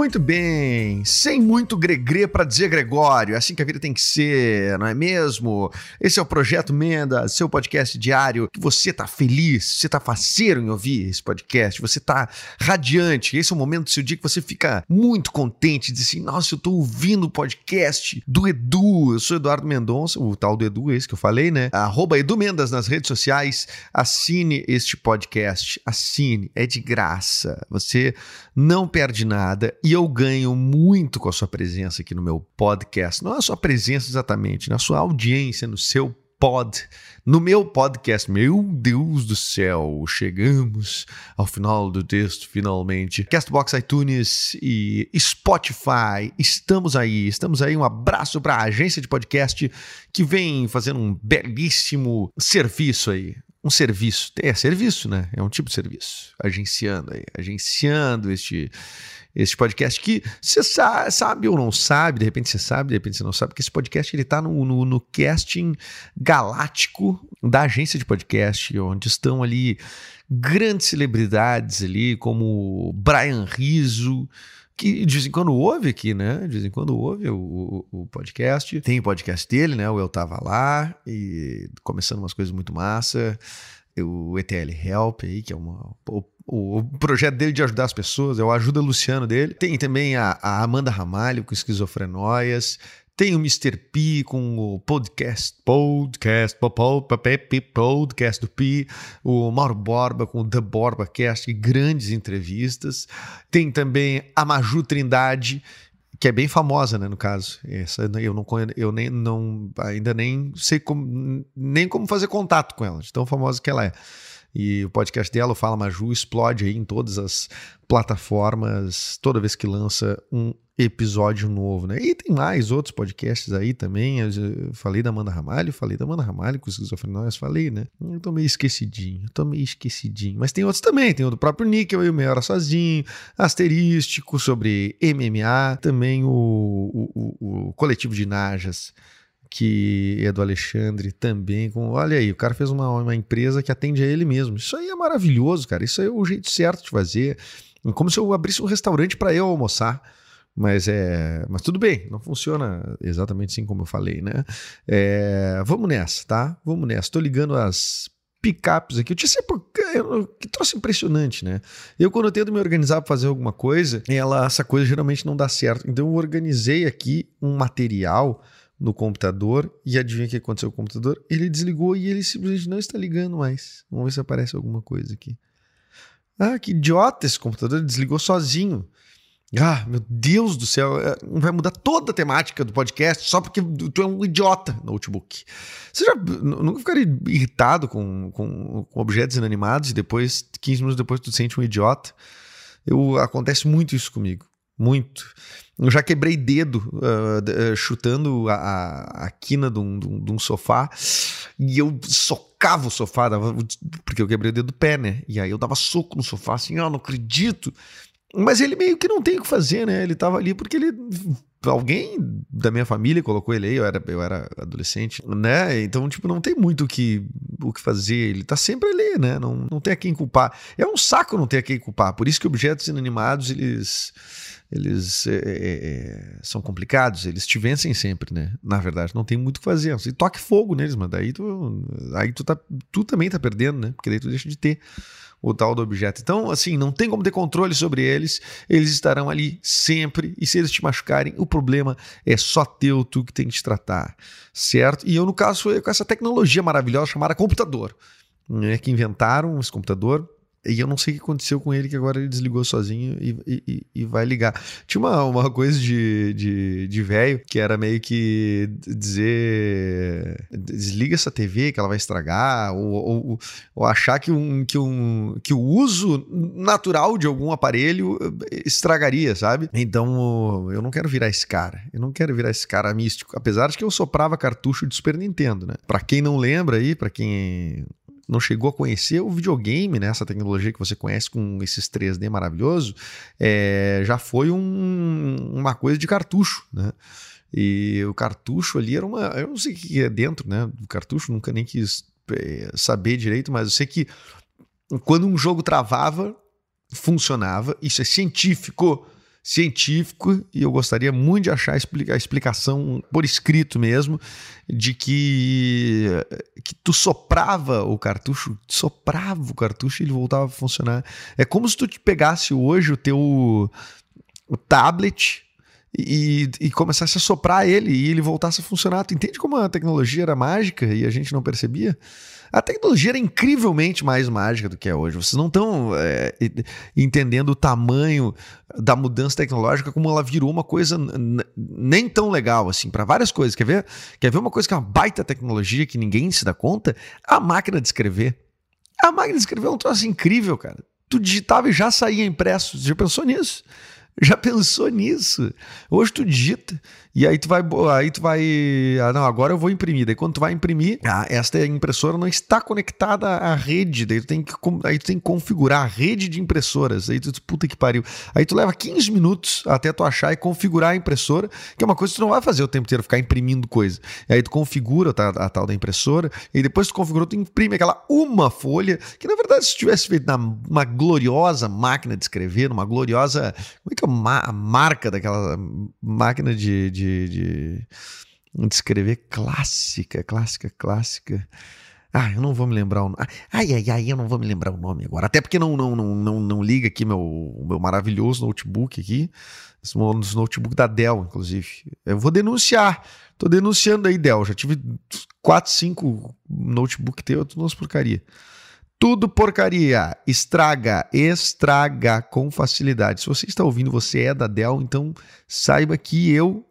Muito bem, sem muito gregre para dizer Gregório, é assim que a vida tem que ser, não é mesmo? Esse é o Projeto Menda, seu podcast diário, que você tá feliz, você tá faceiro em ouvir esse podcast, você tá radiante, esse é o momento do seu dia que você fica muito contente, diz assim, nossa, eu tô ouvindo o podcast do Edu, eu sou Eduardo Mendonça, o tal do Edu, esse que eu falei, né? Arroba Edu Mendas nas redes sociais, assine este podcast, assine, é de graça, você não perde nada e eu ganho muito com a sua presença aqui no meu podcast. Não é a sua presença exatamente, na sua audiência, no seu pod, no meu podcast. Meu Deus do céu, chegamos ao final do texto, finalmente. Castbox, iTunes e Spotify, estamos aí, estamos aí. Um abraço para a agência de podcast que vem fazendo um belíssimo serviço aí um serviço. É serviço, né? É um tipo de serviço. Agenciando aí, agenciando este este podcast que você sa sabe ou não sabe, de repente você sabe, de repente você não sabe, que esse podcast ele está no, no, no casting galáctico da agência de podcast, onde estão ali grandes celebridades ali, como Brian Rizzo, que de vez em quando ouve aqui, né? De vez em quando ouve o, o, o, podcast. Tem o podcast dele, né? O Eu Tava Lá, e começando umas coisas muito massa. O ETL Help aí, que é uma, o projeto dele de ajudar as pessoas, é o Ajuda Luciano dele. Tem também a, a Amanda Ramalho com esquizofrenóias. Tem o Mr. P com o podcast, podcast, podcast do P, o Mauro Borba com o The Borba Cast, grandes entrevistas. Tem também a Maju Trindade, que é bem famosa, né, no caso. Essa eu não eu nem não ainda nem sei como nem como fazer contato com ela, de tão famosa que ela é. E o podcast dela, o Fala Maju, explode aí em todas as plataformas toda vez que lança um episódio novo, né? E tem mais outros podcasts aí também. Eu falei da Amanda Ramalho, falei da Amanda Ramalho com esquizofrenóis, falei, né? Eu tô meio esquecidinho, tô meio esquecidinho. Mas tem outros também, tem o do próprio Níquel, eu meia hora sozinho, asterístico sobre MMA, também o, o, o, o coletivo de Najas que é do Alexandre também. Com, olha aí, o cara fez uma, uma empresa que atende a ele mesmo. Isso aí é maravilhoso, cara. Isso aí é o jeito certo de fazer. É como se eu abrisse um restaurante para eu almoçar. Mas é, mas tudo bem, não funciona exatamente assim como eu falei, né? É, vamos nessa, tá? Vamos nessa. Estou ligando as picapes aqui. Eu tinha sempre que troço impressionante, né? Eu quando eu tento me organizar para fazer alguma coisa, ela essa coisa geralmente não dá certo. Então eu organizei aqui um material no computador e adivinha o que aconteceu com o computador? Ele desligou e ele simplesmente não está ligando mais. Vamos ver se aparece alguma coisa aqui. Ah, que idiota esse computador, desligou sozinho. Ah, meu Deus do céu, é, vai mudar toda a temática do podcast só porque tu é um idiota no notebook. Você já nunca ficaria irritado com, com, com objetos inanimados e depois, 15 minutos depois, tu sente um idiota? Eu, acontece muito isso comigo. Muito. Eu já quebrei dedo uh, chutando a, a, a quina de um, de, um, sofá e eu socava o sofá, dava, porque eu quebrei o dedo do pé, né? E aí eu dava soco no sofá, assim, ó, oh, não acredito. Mas ele meio que não tem o que fazer, né? Ele tava ali porque ele. Alguém da minha família colocou ele aí, eu era, eu era adolescente, né? Então, tipo, não tem muito o que, o que fazer. Ele tá sempre ali, né? Não, não tem a quem culpar. É um saco não ter a quem culpar. Por isso que objetos inanimados, eles eles é, é, é, são complicados, eles te vencem sempre, né? Na verdade, não tem muito o que fazer. Você toque fogo neles, mas daí tu, aí tu, tá, tu também tá perdendo, né? Porque daí tu deixa de ter o tal do objeto. Então, assim, não tem como ter controle sobre eles, eles estarão ali sempre, e se eles te machucarem, o problema é só teu, tu que tem que te tratar, certo? E eu, no caso, foi com essa tecnologia maravilhosa chamada computador, né? Que inventaram esse computador e eu não sei o que aconteceu com ele, que agora ele desligou sozinho e, e, e vai ligar. Tinha uma, uma coisa de, de, de velho que era meio que dizer: desliga essa TV que ela vai estragar, ou, ou, ou, achar que, um, que, um, que o uso natural de algum aparelho eh, estragaria, sabe? Então eu não quero virar esse cara. Eu não quero virar esse cara místico. Apesar de que eu soprava cartucho de Super Nintendo, né? Pra quem não lembra aí, pra quem não chegou a conhecer o videogame, né, essa tecnologia que você conhece com esses 3D maravilhoso, é, já foi um, uma coisa de cartucho, né? E o cartucho ali era uma. Eu não sei o que é dentro, né? Do cartucho, nunca nem quis é, saber direito, mas eu sei que quando um jogo travava, funcionava. Isso é científico científico e eu gostaria muito de achar a explicação por escrito mesmo de que, que tu soprava o cartucho, soprava o cartucho e ele voltava a funcionar. É como se tu te pegasse hoje o teu o tablet e, e começasse a soprar ele e ele voltasse a funcionar. Tu entende como a tecnologia era mágica e a gente não percebia? A tecnologia era incrivelmente mais mágica do que é hoje. Vocês não estão é, entendendo o tamanho da mudança tecnológica, como ela virou uma coisa nem tão legal assim, para várias coisas. Quer ver? Quer ver uma coisa que é uma baita tecnologia que ninguém se dá conta? A máquina de escrever. A máquina de escrever é um troço incrível, cara. Tu digitava e já saía impresso. Você já pensou nisso? Já pensou nisso? Hoje tu digita e aí tu vai, aí tu vai, ah não, agora eu vou imprimir. Daí quando tu vai imprimir, ah, esta impressora não está conectada à rede. Daí tu tem que, aí tu tem que configurar a rede de impressoras. Aí tu, puta que pariu. Aí tu leva 15 minutos até tu achar e configurar a impressora, que é uma coisa que tu não vai fazer o tempo inteiro, ficar imprimindo coisa. E aí tu configura a, a tal da impressora e depois tu configurou, tu imprime aquela uma folha, que na verdade se tivesse feito numa gloriosa máquina de escrever, numa gloriosa, como é que é a marca daquela máquina de, de de, de, de escrever clássica, clássica, clássica. Ah, eu não vou me lembrar o nome. Ai, ai, ai, eu não vou me lembrar o nome agora. Até porque não, não, não, não, não liga aqui meu, meu maravilhoso notebook aqui. Um dos notebooks da Dell, inclusive. Eu vou denunciar. Tô denunciando aí, Dell. Já tive 4, 5 notebook teu, tudo umas porcaria. Tudo porcaria. Estraga, estraga com facilidade. Se você está ouvindo, você é da Dell, então saiba que eu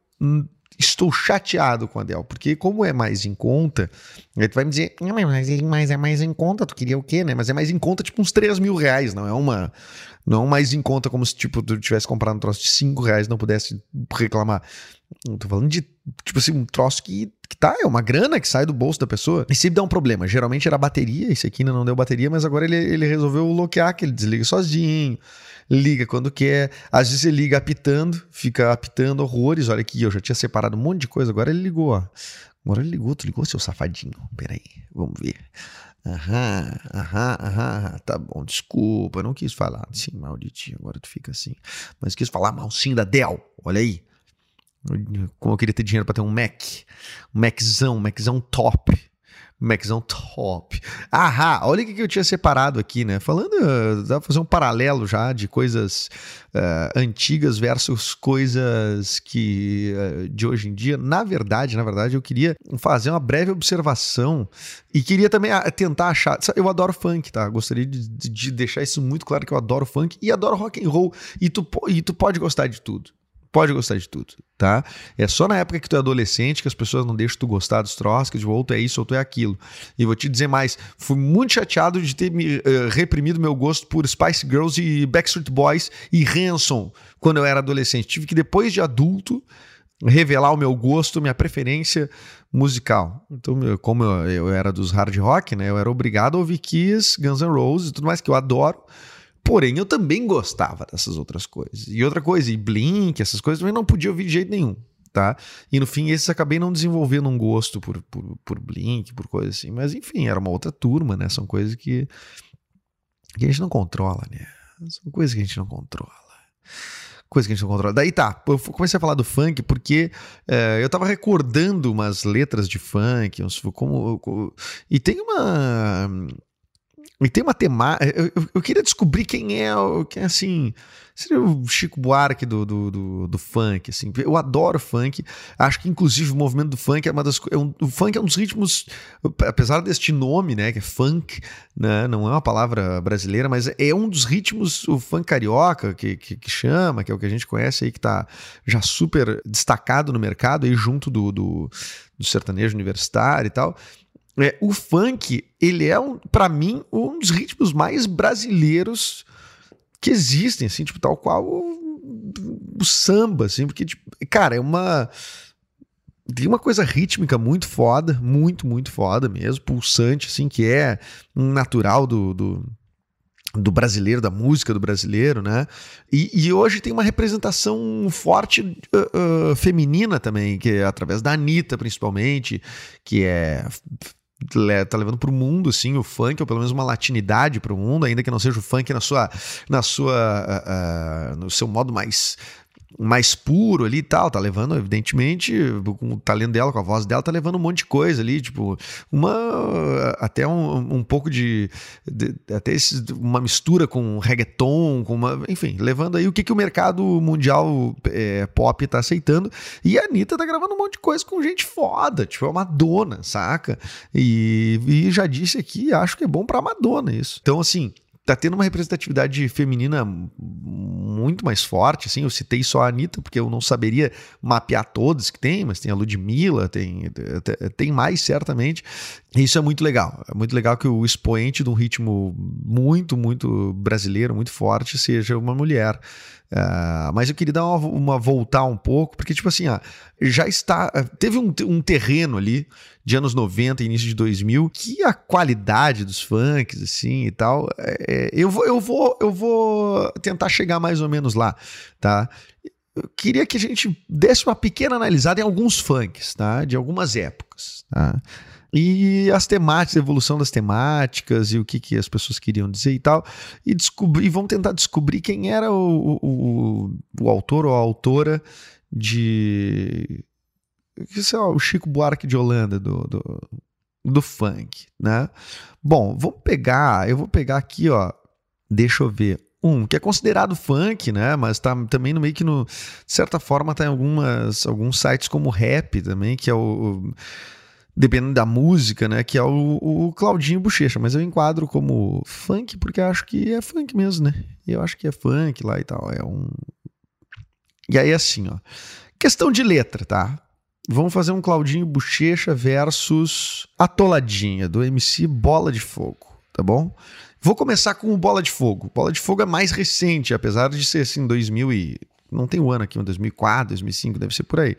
estou chateado com a Dell, porque como é mais em conta, aí tu vai me dizer, mas, mas é mais em conta, tu queria o quê, né? Mas é mais em conta, tipo uns 3 mil reais, não é uma, não é mais em conta como se, tipo, tu tivesse comprado um troço de 5 reais não pudesse reclamar. Eu tô falando de, tipo assim, um troço que, que tá, é uma grana que sai do bolso da pessoa e sempre dá um problema. Geralmente era bateria, esse aqui ainda não deu bateria, mas agora ele, ele resolveu bloquear, que ele desliga sozinho liga quando quer. Às vezes ele liga apitando, fica apitando horrores. Olha aqui, eu já tinha separado um monte de coisa, agora ele ligou, ó. Agora ele ligou, tu ligou, seu safadinho. Peraí, vamos ver. Aham, aham, aham, tá bom, desculpa, não quis falar sim, malditinho, agora tu fica assim. Mas quis falar mal sim da Dell, olha aí. Como eu queria ter dinheiro para ter um Mac, um Maczão, um Maczão top. Maczão top. Ahá, olha o que eu tinha separado aqui, né? Falando, dá pra fazer um paralelo já de coisas uh, antigas versus coisas que uh, de hoje em dia. Na verdade, na verdade, eu queria fazer uma breve observação e queria também uh, tentar achar. Eu adoro funk, tá? Gostaria de, de, deixar isso muito claro que eu adoro funk e adoro rock and roll. E tu, e tu pode gostar de tudo pode gostar de tudo, tá? É só na época que tu é adolescente que as pessoas não deixam tu gostar dos troços, que de tu é isso ou tu é aquilo. E vou te dizer mais, fui muito chateado de ter me, uh, reprimido meu gosto por Spice Girls e Backstreet Boys e Hanson quando eu era adolescente. Tive que depois de adulto revelar o meu gosto, minha preferência musical. Então, como eu, eu era dos hard rock, né? Eu era obrigado a ouvir Kiss, Guns N' Roses e tudo mais que eu adoro. Porém, eu também gostava dessas outras coisas. E outra coisa, e Blink, essas coisas, também não podia ouvir de jeito nenhum, tá? E no fim, esses acabei não desenvolvendo um gosto por, por, por Blink, por coisas assim. Mas enfim, era uma outra turma, né? São coisas que, que a gente não controla, né? São coisas que a gente não controla coisa que a gente não controla. Daí tá, eu comecei a falar do funk porque é, eu tava recordando umas letras de funk, uns, como, como, e tem uma e tem uma temática. Eu, eu, eu, queria descobrir quem é, quem é assim. Seria o Chico Buarque do, do, do, do, funk, assim. Eu adoro funk. Acho que, inclusive, o movimento do funk é uma das. É um, o funk é um dos ritmos, apesar deste nome, né? Que é funk, né? Não é uma palavra brasileira, mas é um dos ritmos, o funk carioca, que, que, que chama, que é o que a gente conhece aí, que tá já super destacado no mercado aí junto do, do, do sertanejo universitário e tal. É, o funk, ele é, um, para mim, um dos ritmos mais brasileiros que existem, assim, tipo, tal qual o, o samba, assim, porque, tipo, cara, é uma. Tem uma coisa rítmica muito foda, muito, muito foda mesmo, pulsante, assim, que é natural do, do, do brasileiro, da música do brasileiro, né? E, e hoje tem uma representação forte uh, uh, feminina também, que é através da Anitta, principalmente, que é tá levando para o mundo assim o funk ou pelo menos uma latinidade para o mundo ainda que não seja o funk na sua na sua uh, uh, no seu modo mais mais puro ali e tal, tá levando, evidentemente, com o talento dela, com a voz dela, tá levando um monte de coisa ali, tipo, uma, até um, um pouco de, de até esse, uma mistura com reggaeton, com uma, enfim, levando aí o que, que o mercado mundial é, pop tá aceitando, e a Anitta tá gravando um monte de coisa com gente foda, tipo, é Madonna, saca? E, e já disse aqui, acho que é bom pra Madonna isso. Então, assim, tá tendo uma representatividade feminina muito mais forte, assim, eu citei só a Anitta, porque eu não saberia mapear todos que tem, mas tem a Ludmilla, tem, tem mais, certamente, isso é muito legal, é muito legal que o expoente de um ritmo muito, muito brasileiro, muito forte, seja uma mulher, Uh, mas eu queria dar uma, uma, voltar um pouco, porque, tipo assim, já está. Teve um, um, terreno ali de anos 90, início de 2000, que a qualidade dos funks, assim e tal. É, eu, vou, eu, vou, eu vou tentar chegar mais ou menos lá, tá? Eu queria que a gente desse uma pequena analisada em alguns funks, tá? De algumas épocas, tá? E as temáticas, a evolução das temáticas e o que, que as pessoas queriam dizer e tal, e, descobrir, e vão tentar descobrir quem era o, o, o autor ou a autora de. Sei lá, o Chico Buarque de Holanda do, do, do funk, né? Bom, vamos pegar, eu vou pegar aqui, ó, deixa eu ver, um, que é considerado funk, né? Mas tá também no meio que, no, de certa forma, tá em algumas, alguns sites como rap também, que é o, o dependendo da música, né? Que é o, o Claudinho Bochecha, mas eu enquadro como funk porque acho que é funk mesmo, né? Eu acho que é funk lá e tal. É um. E aí, assim, ó. Questão de letra, tá? Vamos fazer um Claudinho Bochecha versus Atoladinha, do MC Bola de Fogo, tá bom? Vou começar com o Bola de Fogo. Bola de Fogo é mais recente, apesar de ser assim, 2000 e... Não tem o um ano aqui, 2004, 2005, deve ser por aí,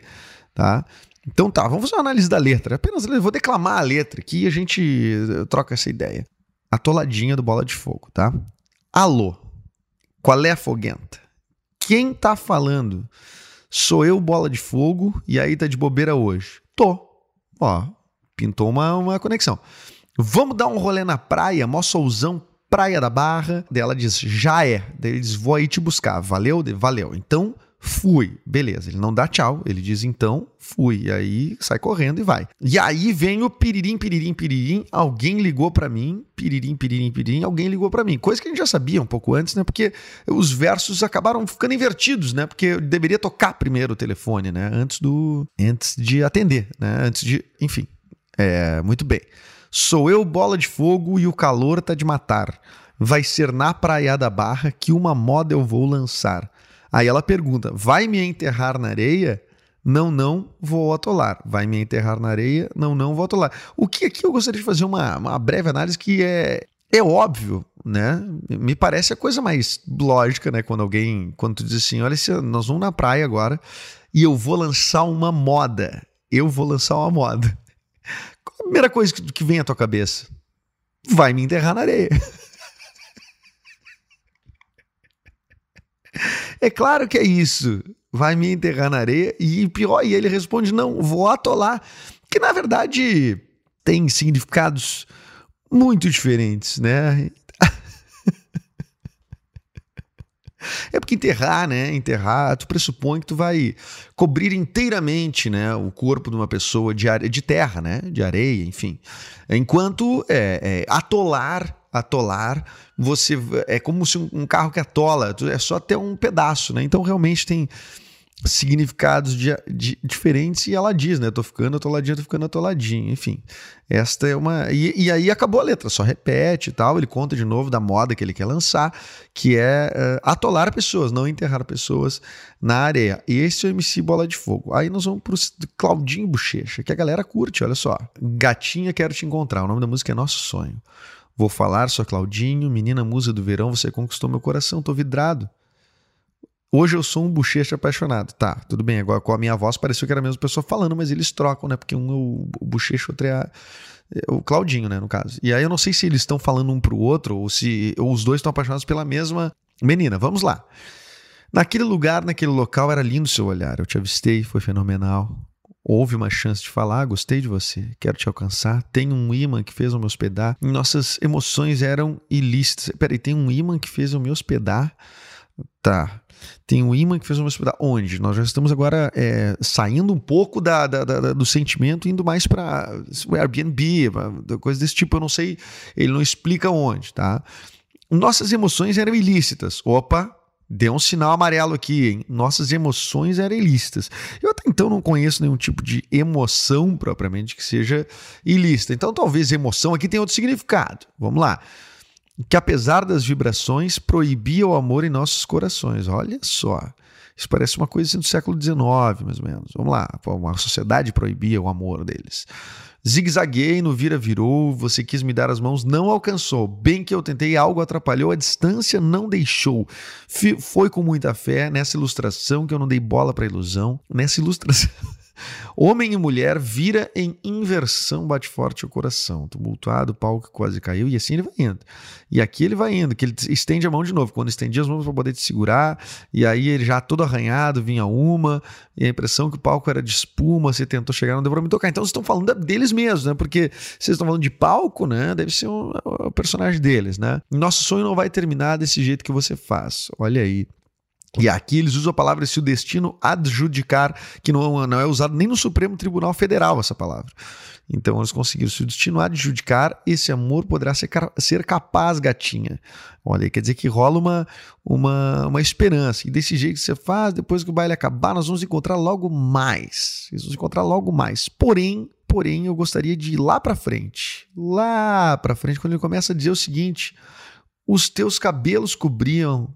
tá? Então tá, vamos fazer uma análise da letra. Apenas vou declamar a letra aqui e a gente eh, troca essa ideia. A toladinha do Bola de Fogo, tá? Alô, qual é a foguenta? Quem tá falando? Sou eu, Bola de Fogo, e aí tá de bobeira hoje. Tô. Ó, pintou uma, uma conexão. Vamos dar um rolê na praia, mó solzão, Praia da Barra. Daí ela diz, já é. Daí diz, vou aí te buscar. Valeu? Valeu. Então, fui. Beleza, ele não dá tchau, ele diz então, fui. E aí sai correndo e vai. E aí vem o piririm, piririm, piririm, alguém ligou para mim, piririm, piririm, piririm, alguém ligou para mim. Coisa que a gente já sabia um pouco antes, né? Porque os versos acabaram ficando invertidos, né? Porque deveria tocar primeiro o telefone, né? Antes do antes de atender, né? Antes de, enfim. É, muito bem. Sou eu bola de fogo e o calor tá de matar. Vai ser na praia da Barra que uma moda eu vou lançar. Aí ela pergunta: vai me enterrar na areia? Não, não, vou atolar. Vai me enterrar na areia? Não, não, vou atolar. O que aqui eu gostaria de fazer uma, uma breve análise que é, é óbvio, né? Me parece a coisa mais lógica, né? Quando alguém, quando tu diz assim, olha, nós vamos na praia agora e eu vou lançar uma moda. Eu vou lançar uma moda. Qual a primeira coisa que, que vem à tua cabeça? Vai me enterrar na areia. É claro que é isso. Vai me enterrar na areia e pior, e ele responde: não, vou atolar. Que na verdade tem significados muito diferentes, né? É porque enterrar, né? Enterrar, tu pressupõe que tu vai cobrir inteiramente, né, o corpo de uma pessoa de, de terra, né? De areia, enfim. Enquanto é, é, atolar atolar, você é como se um, um carro que atola, é só até um pedaço, né? Então realmente tem significados de, de, diferentes e ela diz, né? Tô ficando atoladinho, tô ficando atoladinho. Enfim, esta é uma. E, e, aí acabou a letra, só repete e tal. Ele conta de novo da moda que ele quer lançar, que é uh, atolar pessoas, não enterrar pessoas na areia. Esse é o MC Bola de Fogo. Aí nós vamos pro Claudinho Bochecha, que a galera curte, olha só. Gatinha, quero te encontrar. O nome da música é Nosso Sonho. Vou falar, sou Claudinho, menina musa do verão, você conquistou meu coração, tô vidrado. Hoje eu sou um bochecha apaixonado. Tá, tudo bem. Agora com a minha voz pareceu que era a mesma pessoa falando, mas eles trocam, né? Porque um é o, o bochecha, outro é, a, é o Claudinho, né? No caso. E aí eu não sei se eles estão falando um pro outro ou se ou os dois estão apaixonados pela mesma menina. Vamos lá. Naquele lugar, naquele local, era lindo seu olhar. Eu te avistei, foi fenomenal. Houve uma chance de falar, gostei de você, quero te alcançar. Tem um imã que fez eu me hospedar. Nossas emoções eram ilícitas. Peraí, tem um imã que fez eu me hospedar. Tá. Tem um imã que fez uma hospedar. Onde? Nós já estamos agora é, saindo um pouco da, da, da, do sentimento, indo mais para o Airbnb, coisa desse tipo. Eu não sei, ele não explica onde, tá? Nossas emoções eram ilícitas. Opa, deu um sinal amarelo aqui, hein? Nossas emoções eram ilícitas. Eu até então não conheço nenhum tipo de emoção propriamente que seja ilícita. Então talvez emoção aqui tenha outro significado. Vamos lá que apesar das vibrações proibia o amor em nossos corações. Olha só. Isso parece uma coisa assim do século XIX, mais ou menos. Vamos lá, uma sociedade proibia o amor deles. Zigue-zaguei, no vira virou, você quis me dar as mãos, não alcançou. Bem que eu tentei, algo atrapalhou, a distância não deixou. foi com muita fé nessa ilustração que eu não dei bola para ilusão. Nessa ilustração. Homem e mulher vira em inversão, bate forte o coração. Tumultuado, o pau que quase caiu, e assim ele vai indo. E aqui ele vai indo, que ele estende a mão de novo. Quando estendia as mãos para poder te segurar, e aí ele já todo arranhado, vinha uma, e a impressão que o palco era de espuma, você tentou chegar, não deu para me tocar. Então vocês estão falando deles mesmos, né? Porque vocês estão falando de palco, né? Deve ser o, o personagem deles, né? Nosso sonho não vai terminar desse jeito que você faz. Olha aí. E aqui eles usam a palavra se o destino adjudicar, que não, não é usado nem no Supremo Tribunal Federal essa palavra. Então eles conseguiram se o destino adjudicar, esse amor poderá ser, ser capaz, gatinha. Olha, quer dizer que rola uma, uma, uma esperança. E desse jeito que você faz, depois que o baile acabar, nós vamos encontrar logo mais. Nós vamos encontrar logo mais. Porém, porém, eu gostaria de ir lá para frente. Lá para frente, quando ele começa a dizer o seguinte: os teus cabelos cobriam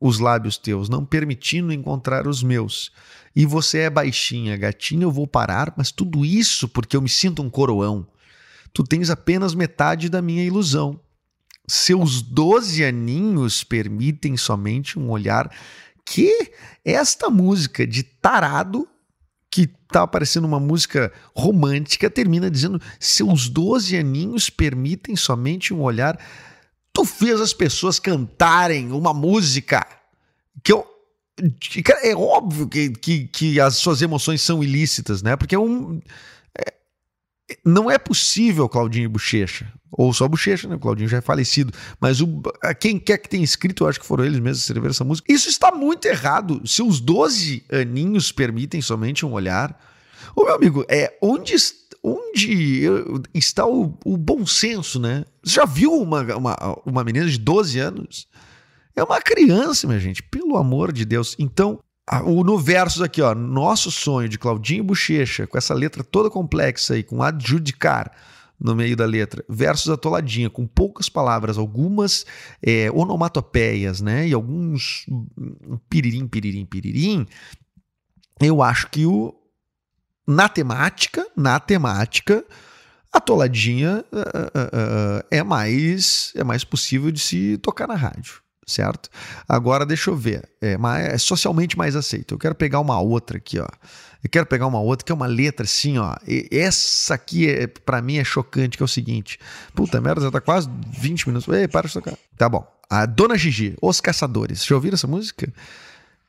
os lábios teus, não permitindo encontrar os meus. E você é baixinha, gatinha, eu vou parar, mas tudo isso porque eu me sinto um coroão. Tu tens apenas metade da minha ilusão. Seus doze aninhos permitem somente um olhar que esta música de tarado que tá parecendo uma música romântica termina dizendo seus doze aninhos permitem somente um olhar tu fez as pessoas cantarem uma música que eu. É óbvio que, que, que as suas emoções são ilícitas, né? Porque é um. É, não é possível, Claudinho Bochecha, ou só Bochecha, né? O Claudinho já é falecido, mas o, quem quer que tenha escrito, eu acho que foram eles mesmos que escreveram essa música. Isso está muito errado. Se os 12 aninhos permitem somente um olhar. Ô, meu amigo, é onde onde está o, o, bom senso, né? Você já viu uma, uma, uma menina de 12 anos? É uma criança, minha gente, pelo amor de Deus. Então, o no versos aqui, ó, nosso sonho de Claudinho Bochecha, com essa letra toda complexa aí, com adjudicar no meio da letra, versos atoladinha, com poucas palavras, algumas é, onomatopeias, né? E alguns piririm, piririm, piririm. Eu acho que o, na temática, na temática, a toladinha uh, uh, uh, é mais é mais possível de se tocar na rádio, certo? Agora deixa eu ver, é, mais, é socialmente mais aceito. Eu quero pegar uma outra aqui, ó. Eu quero pegar uma outra que é uma letra assim, ó. E essa aqui é, para mim é chocante, que é o seguinte. Puta merda, já tá quase 20 minutos. Ei, para de tocar. Tá bom. A Dona Gigi, Os Caçadores. Já ouviram essa música?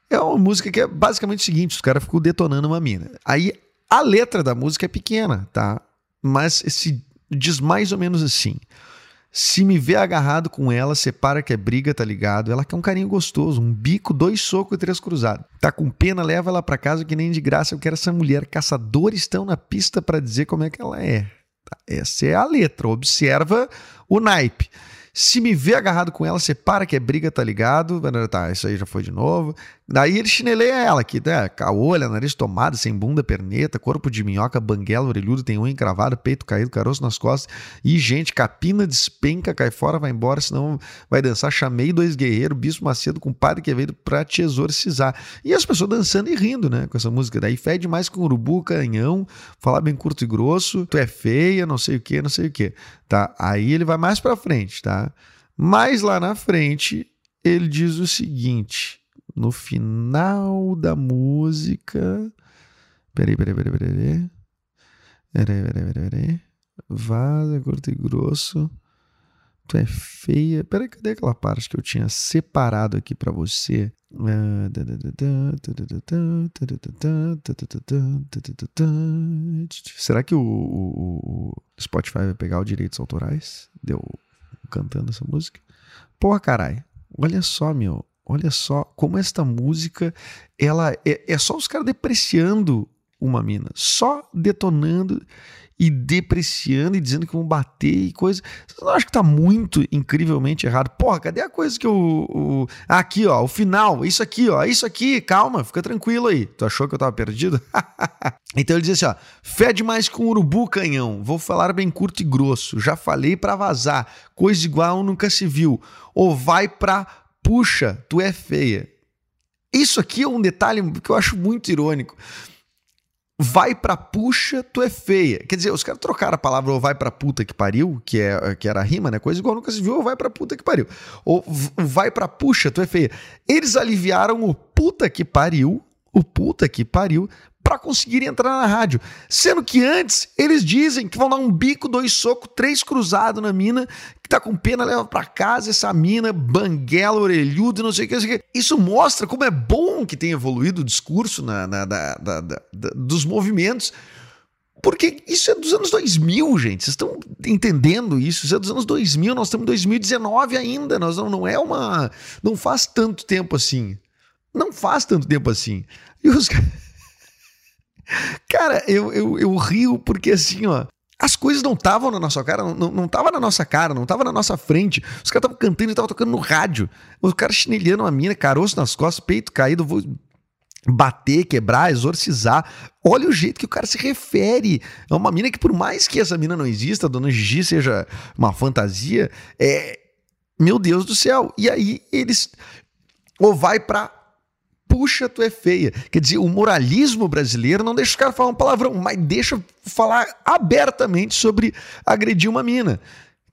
É uma música que é basicamente o seguinte: os caras ficam detonando uma mina. Aí a letra da música é pequena, tá? Mas se diz mais ou menos assim: se me vê agarrado com ela, separa que é briga, tá ligado? Ela quer um carinho gostoso, um bico, dois socos e três cruzados. Tá com pena, leva ela para casa que nem de graça eu quero essa mulher. Caçadores estão na pista para dizer como é que ela é. Tá? Essa é a letra. Observa o naipe. Se me vê agarrado com ela, você para que é briga, tá ligado? Tá, isso aí já foi de novo. Daí ele chineleia ela, que né, caolha, nariz tomado, sem bunda, perneta, corpo de minhoca, banguela, orelhudo, tem unha encravada, peito caído, caroço nas costas. E, gente, capina, despenca, cai fora, vai embora, senão vai dançar. Chamei dois guerreiros, bispo Macedo com padre que veio pra te exorcizar. E as pessoas dançando e rindo, né, com essa música. Daí fede mais com urubu, canhão, falar bem curto e grosso, tu é feia, não sei o que, não sei o que. Tá? Aí ele vai mais pra frente, tá? Mais lá na frente, ele diz o seguinte no final da música. Peraí, peraí, peraí, peraí. Peraí, peraí, peraí, peraí. Vaza, curto e grosso. Tu é feia. Peraí, cadê aquela parte que eu tinha separado aqui para você? Será que o, o, Spotify vai pegar os direitos autorais? Deu cantando essa música? Porra, caralho. Olha só, meu. Olha só como esta música, ela é, é só os caras depreciando uma mina, só detonando e depreciando e dizendo que vão bater e coisa. Você não acha que tá muito incrivelmente errado? Porra, cadê a coisa que o, o. aqui, ó, o final, isso aqui, ó, isso aqui, calma, fica tranquilo aí. Tu achou que eu tava perdido? então ele diz assim, ó, fede mais com urubu canhão, vou falar bem curto e grosso, já falei para vazar, coisa igual nunca se viu. Ou vai pra puxa, tu é feia. Isso aqui é um detalhe que eu acho muito irônico. Vai pra puxa, tu é feia. Quer dizer, os caras trocaram a palavra ou vai pra puta que pariu, que, é, que era rima, né? Coisa igual nunca se viu, ou vai pra puta que pariu. Ou vai pra puxa, tu é feia. Eles aliviaram o puta que pariu, o puta que pariu, para conseguir entrar na rádio. Sendo que antes eles dizem que vão dar um bico, dois socos, três cruzados na mina, que tá com pena, leva para casa essa mina, banguela, orelhudo, não sei o que, Isso mostra como é bom que tem evoluído o discurso na, na da, da, da, dos movimentos. Porque isso é dos anos 2000, gente. Vocês estão entendendo isso? Isso é dos anos 2000, nós estamos em 2019 ainda. Nós não, não é uma. Não faz tanto tempo assim. Não faz tanto tempo assim. E os caras. Eu, eu, eu rio porque assim, ó. As coisas não estavam na nossa cara, não, não tava na nossa cara, não tava na nossa frente. Os caras estavam cantando e estavam tocando no rádio. Os caras chinelhando uma mina, caroço nas costas, peito caído, vou bater, quebrar, exorcizar. Olha o jeito que o cara se refere. É uma mina que, por mais que essa mina não exista, a dona Gigi seja uma fantasia, é. Meu Deus do céu. E aí eles. Ou vai pra puxa, tu é feia. Quer dizer, o moralismo brasileiro não deixa os caras falar um palavrão, mas deixa falar abertamente sobre agredir uma mina.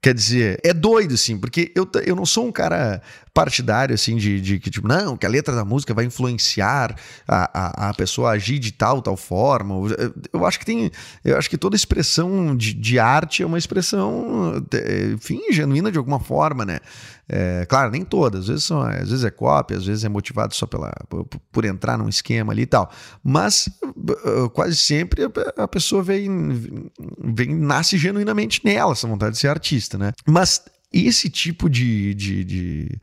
Quer dizer, é doido, assim, porque eu, eu não sou um cara partidário, assim, de, de que, tipo, não, que a letra da música vai influenciar a, a, a pessoa a agir de tal, tal forma. Eu, eu, acho que tem. Eu acho que toda expressão de, de arte é uma expressão, enfim, genuína de alguma forma, né? É, claro, nem todas, às vezes, são, às vezes é cópia, às vezes é motivado só pela, por, por entrar num esquema ali e tal. Mas uh, quase sempre a pessoa vem, vem, nasce genuinamente nela, essa vontade de ser artista, né? Mas esse tipo de, de, de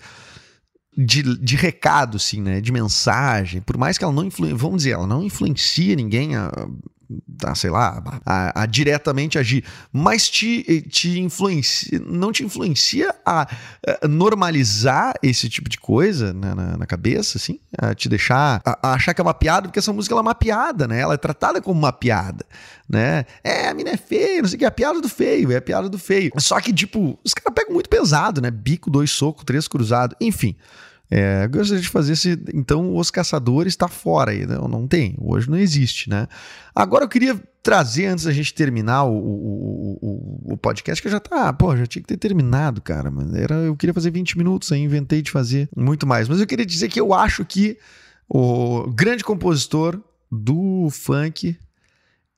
de, de recado, assim, né? De mensagem, por mais que ela não influencie, vamos dizer, ela não influencia ninguém a, a, sei lá, a, a, diretamente agir, mas te, te influencia, não te influencia a, a normalizar esse tipo de coisa na, na, na, cabeça, assim, a te deixar a, a, achar que é uma piada, porque essa música ela é uma piada, né? Ela é tratada como uma piada, né? É, a mina é feia, não sei o que, é a piada do feio, é a piada do feio. Só que, tipo, os caras pegam muito pesado, né? Bico, dois socos, três cruzados, enfim. É, gostaria de fazer esse. Então, os caçadores está fora aí. Não, não tem. Hoje não existe, né? Agora eu queria trazer, antes da gente terminar o, o, o, o podcast, que já tá. Pô, já tinha que ter terminado, cara. Era, eu queria fazer 20 minutos, aí inventei de fazer muito mais. Mas eu queria dizer que eu acho que o grande compositor do funk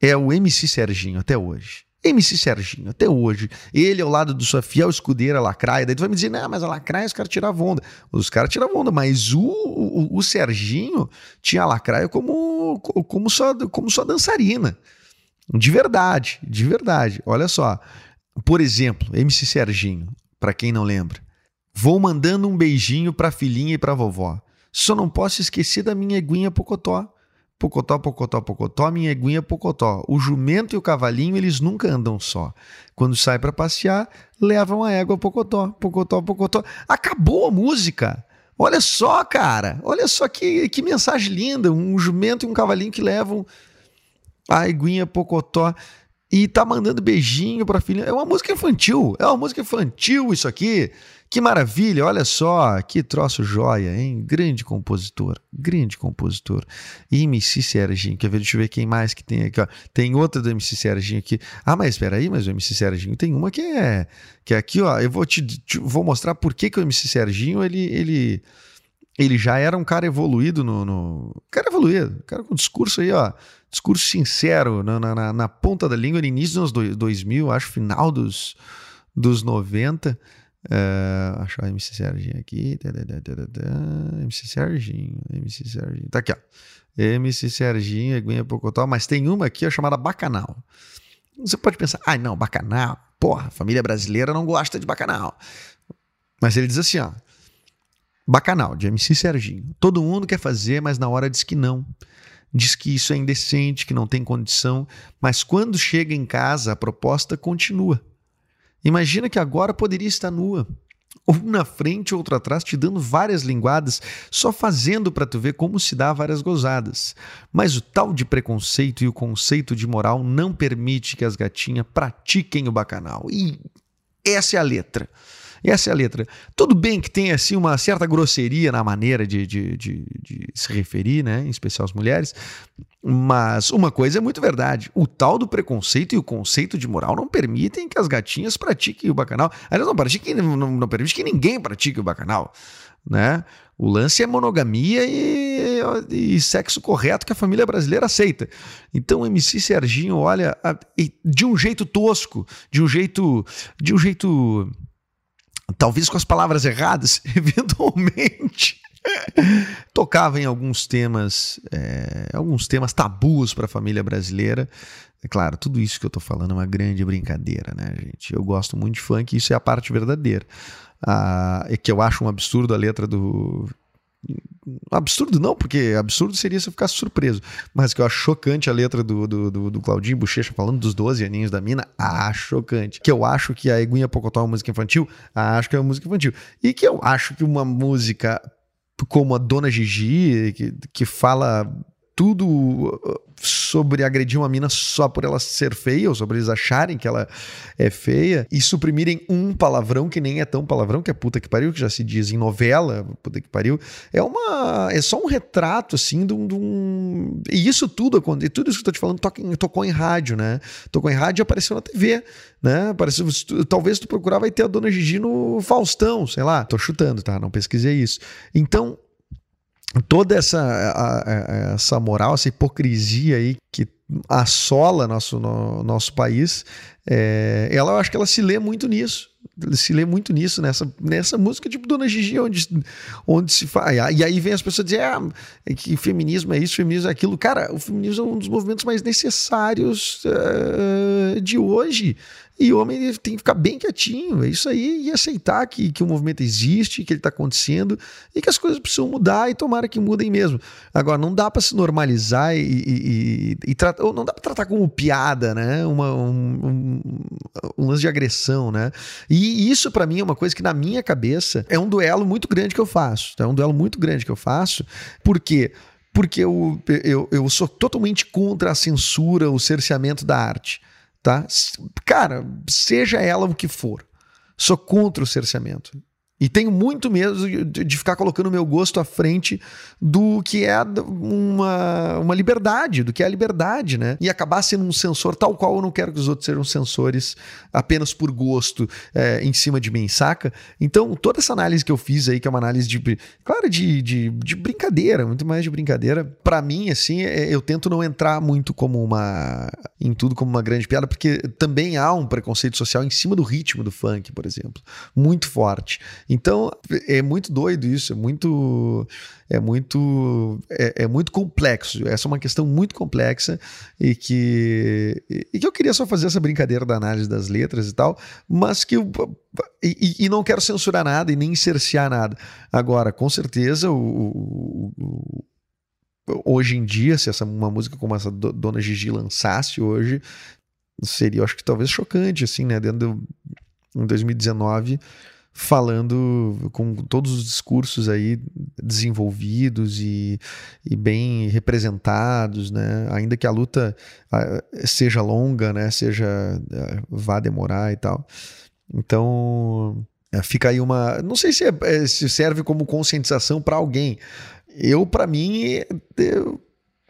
é o MC Serginho até hoje. MC Serginho, até hoje, ele ao lado de sua fiel escudeira Lacraia, daí tu vai me dizer, não, mas a Lacraia os caras tiravam onda. Os caras tiravam onda, mas o, o, o, Serginho tinha a Lacraia como, como, só, como só dançarina. De verdade, de verdade. Olha só, por exemplo, MC Serginho, para quem não lembra, vou mandando um beijinho pra filhinha e pra vovó. Só não posso esquecer da minha eguinha Pocotó. Pocotó, pocotó, pocotó, minha eguinha pocotó. O jumento e o cavalinho, eles nunca andam só. Quando sai para passear, levam a égua pocotó, pocotó, pocotó. Acabou a música. Olha só, cara. Olha só que, que mensagem linda. Um jumento e um cavalinho que levam a eguinha pocotó e tá mandando beijinho pra filha. É uma música infantil. É uma música infantil isso aqui. Que maravilha, olha só, que troço joia, hein? Grande compositor, grande compositor. E MC Serginho, quer ver? Deixa eu ver quem mais que tem aqui, ó. Tem outra do MC Serginho aqui. Ah, mas espera aí, mas o MC Serginho tem uma que é que é aqui, ó. Eu vou te, te vou mostrar por que, que o MC Serginho ele ele ele já era um cara evoluído no, no... cara evoluído, cara com discurso aí, ó, discurso sincero na, na, na ponta da língua no início dos anos 2000, acho final dos dos 90. Uh, achar o MC Serginho aqui. MC Serginho, MC Serginho. Tá aqui, ó. MC Serginho, Aguinha Pocotó, mas tem uma aqui ó, chamada Bacanal. Você pode pensar, ai ah, não, Bacanal, porra, família brasileira não gosta de Bacanal. Mas ele diz assim, ó. Bacanal, de MC Serginho. Todo mundo quer fazer, mas na hora diz que não. Diz que isso é indecente, que não tem condição, mas quando chega em casa, a proposta continua. Imagina que agora poderia estar nua, um na frente, outro atrás, te dando várias linguadas, só fazendo para tu ver como se dá várias gozadas. Mas o tal de preconceito e o conceito de moral não permite que as gatinhas pratiquem o bacanal. E essa é a letra. Essa é a letra. Tudo bem que tem assim uma certa grosseria na maneira de, de, de, de, se referir, né? em especial as mulheres, mas uma coisa é muito verdade: o tal do preconceito e o conceito de moral não permitem que as gatinhas pratiquem o bacanal. Aliás, não, não, não permite que ninguém pratique o bacanal. Né? O lance é monogamia e, e, sexo correto que a família brasileira aceita. Então o MC Serginho olha de um jeito tosco, de um jeito, de um jeito talvez com as palavras erradas, eventualmente tocava em alguns temas, é, alguns temas tabus para a família brasileira. É claro, tudo isso que eu estou falando é uma grande brincadeira, né, gente? Eu gosto muito de funk, isso é a parte verdadeira. Ah, é que eu acho um absurdo a letra do Absurdo não, porque absurdo seria se eu ficasse surpreso. Mas que eu acho chocante a letra do, do, do, do Claudinho Bochecha falando dos 12 aninhos da mina, acho chocante. Que eu acho que a Eguinha Pocotó é uma música infantil, acho que é uma música infantil. E que eu acho que uma música como a Dona Gigi, que, que fala tudo uh, sobre agredir uma mina só por ela ser feia, ou sobre eles acharem que ela é feia, e suprimirem um palavrão que nem é tão palavrão, que é puta que pariu, que já se diz em novela, puta que pariu, é uma. É só um retrato, assim, de um. De um... E isso tudo, tudo isso que eu tô te falando, tocou em rádio, né? Tocou em rádio e apareceu na TV, né? Apareceu, talvez tu procurar, vai ter a dona Gigi no Faustão, sei lá, tô chutando, tá? Não pesquisei isso. Então, toda essa, a, a, essa moral, essa hipocrisia aí que assola nosso, no, nosso país, é, ela eu acho que ela se lê muito nisso. Se lê muito nisso, nessa, nessa música tipo Dona Gigi, onde, onde se faz. E aí vem as pessoas dizer ah, que feminismo é isso, feminismo é aquilo. Cara, o feminismo é um dos movimentos mais necessários uh, de hoje. E o homem tem que ficar bem quietinho, é isso aí, e aceitar que, que o movimento existe, que ele está acontecendo e que as coisas precisam mudar e tomara que mudem mesmo. Agora, não dá para se normalizar e, e, e, e tratar, não dá para tratar como piada, né? Uma, um, um, lance de agressão, né? E isso para mim é uma coisa que na minha cabeça é um duelo muito grande que eu faço. É um duelo muito grande que eu faço, porque porque eu, eu, eu sou totalmente contra a censura, o cerceamento da arte tá? Cara, seja ela o que for, sou contra o cerceamento. E tenho muito medo de ficar colocando o meu gosto à frente do que é uma, uma liberdade, do que é a liberdade, né? E acabar sendo um sensor tal qual eu não quero que os outros sejam sensores apenas por gosto é, em cima de mim, saca? Então, toda essa análise que eu fiz aí, que é uma análise de, claro, de, de, de brincadeira, muito mais de brincadeira, para mim, assim, é, eu tento não entrar muito como uma. em tudo como uma grande piada, porque também há um preconceito social em cima do ritmo do funk, por exemplo, muito forte. Então, é muito doido isso, é muito é muito é, é, muito complexo. Essa é uma questão muito complexa e que e que eu queria só fazer essa brincadeira da análise das letras e tal, mas que eu, e, e não quero censurar nada e nem cercear nada. Agora, com certeza o, o hoje em dia, se essa uma música como essa Dona Gigi lançasse hoje, seria, acho que talvez chocante, assim, né? Dentro em 2019, falando com todos os discursos aí desenvolvidos e, e bem representados, né? Ainda que a luta seja longa, né? Seja vá demorar e tal. Então é, fica aí uma, não sei se, é, é se serve como conscientização para alguém. Eu, para mim, eu,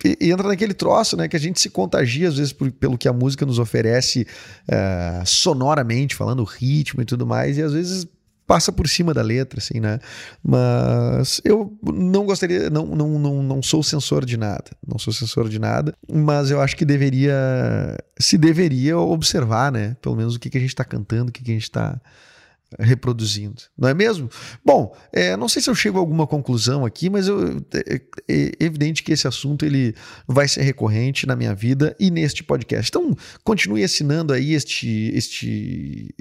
e entra naquele troço, né? Que a gente se contagia, às vezes, por, pelo que a música nos oferece uh, sonoramente, falando ritmo e tudo mais, e às vezes passa por cima da letra, assim, né? Mas eu não gostaria, não, não, não, não sou censor de nada, não sou censor de nada, mas eu acho que deveria, se deveria observar, né? Pelo menos o que, que a gente está cantando, o que, que a gente está reproduzindo, não é mesmo? Bom, é, não sei se eu chego a alguma conclusão aqui, mas eu, é, é, evidente que esse assunto ele vai ser recorrente na minha vida e neste podcast. Então, continue assinando aí este, este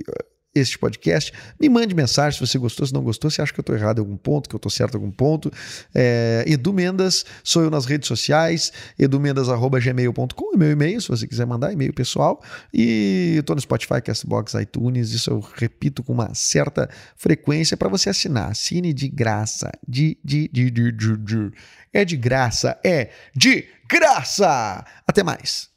este podcast. Me mande mensagem se você gostou, se não gostou, se acha que eu estou errado em algum ponto, que eu estou certo em algum ponto. É, Edu Mendas, sou eu nas redes sociais, edumendas.gmail.com, é meu e-mail, se você quiser mandar, e-mail pessoal. E estou no Spotify, Castbox, iTunes, isso eu repito com uma certa frequência para você assinar. Assine de graça. De, de, de, de, de, de. É de graça, é de graça! Até mais!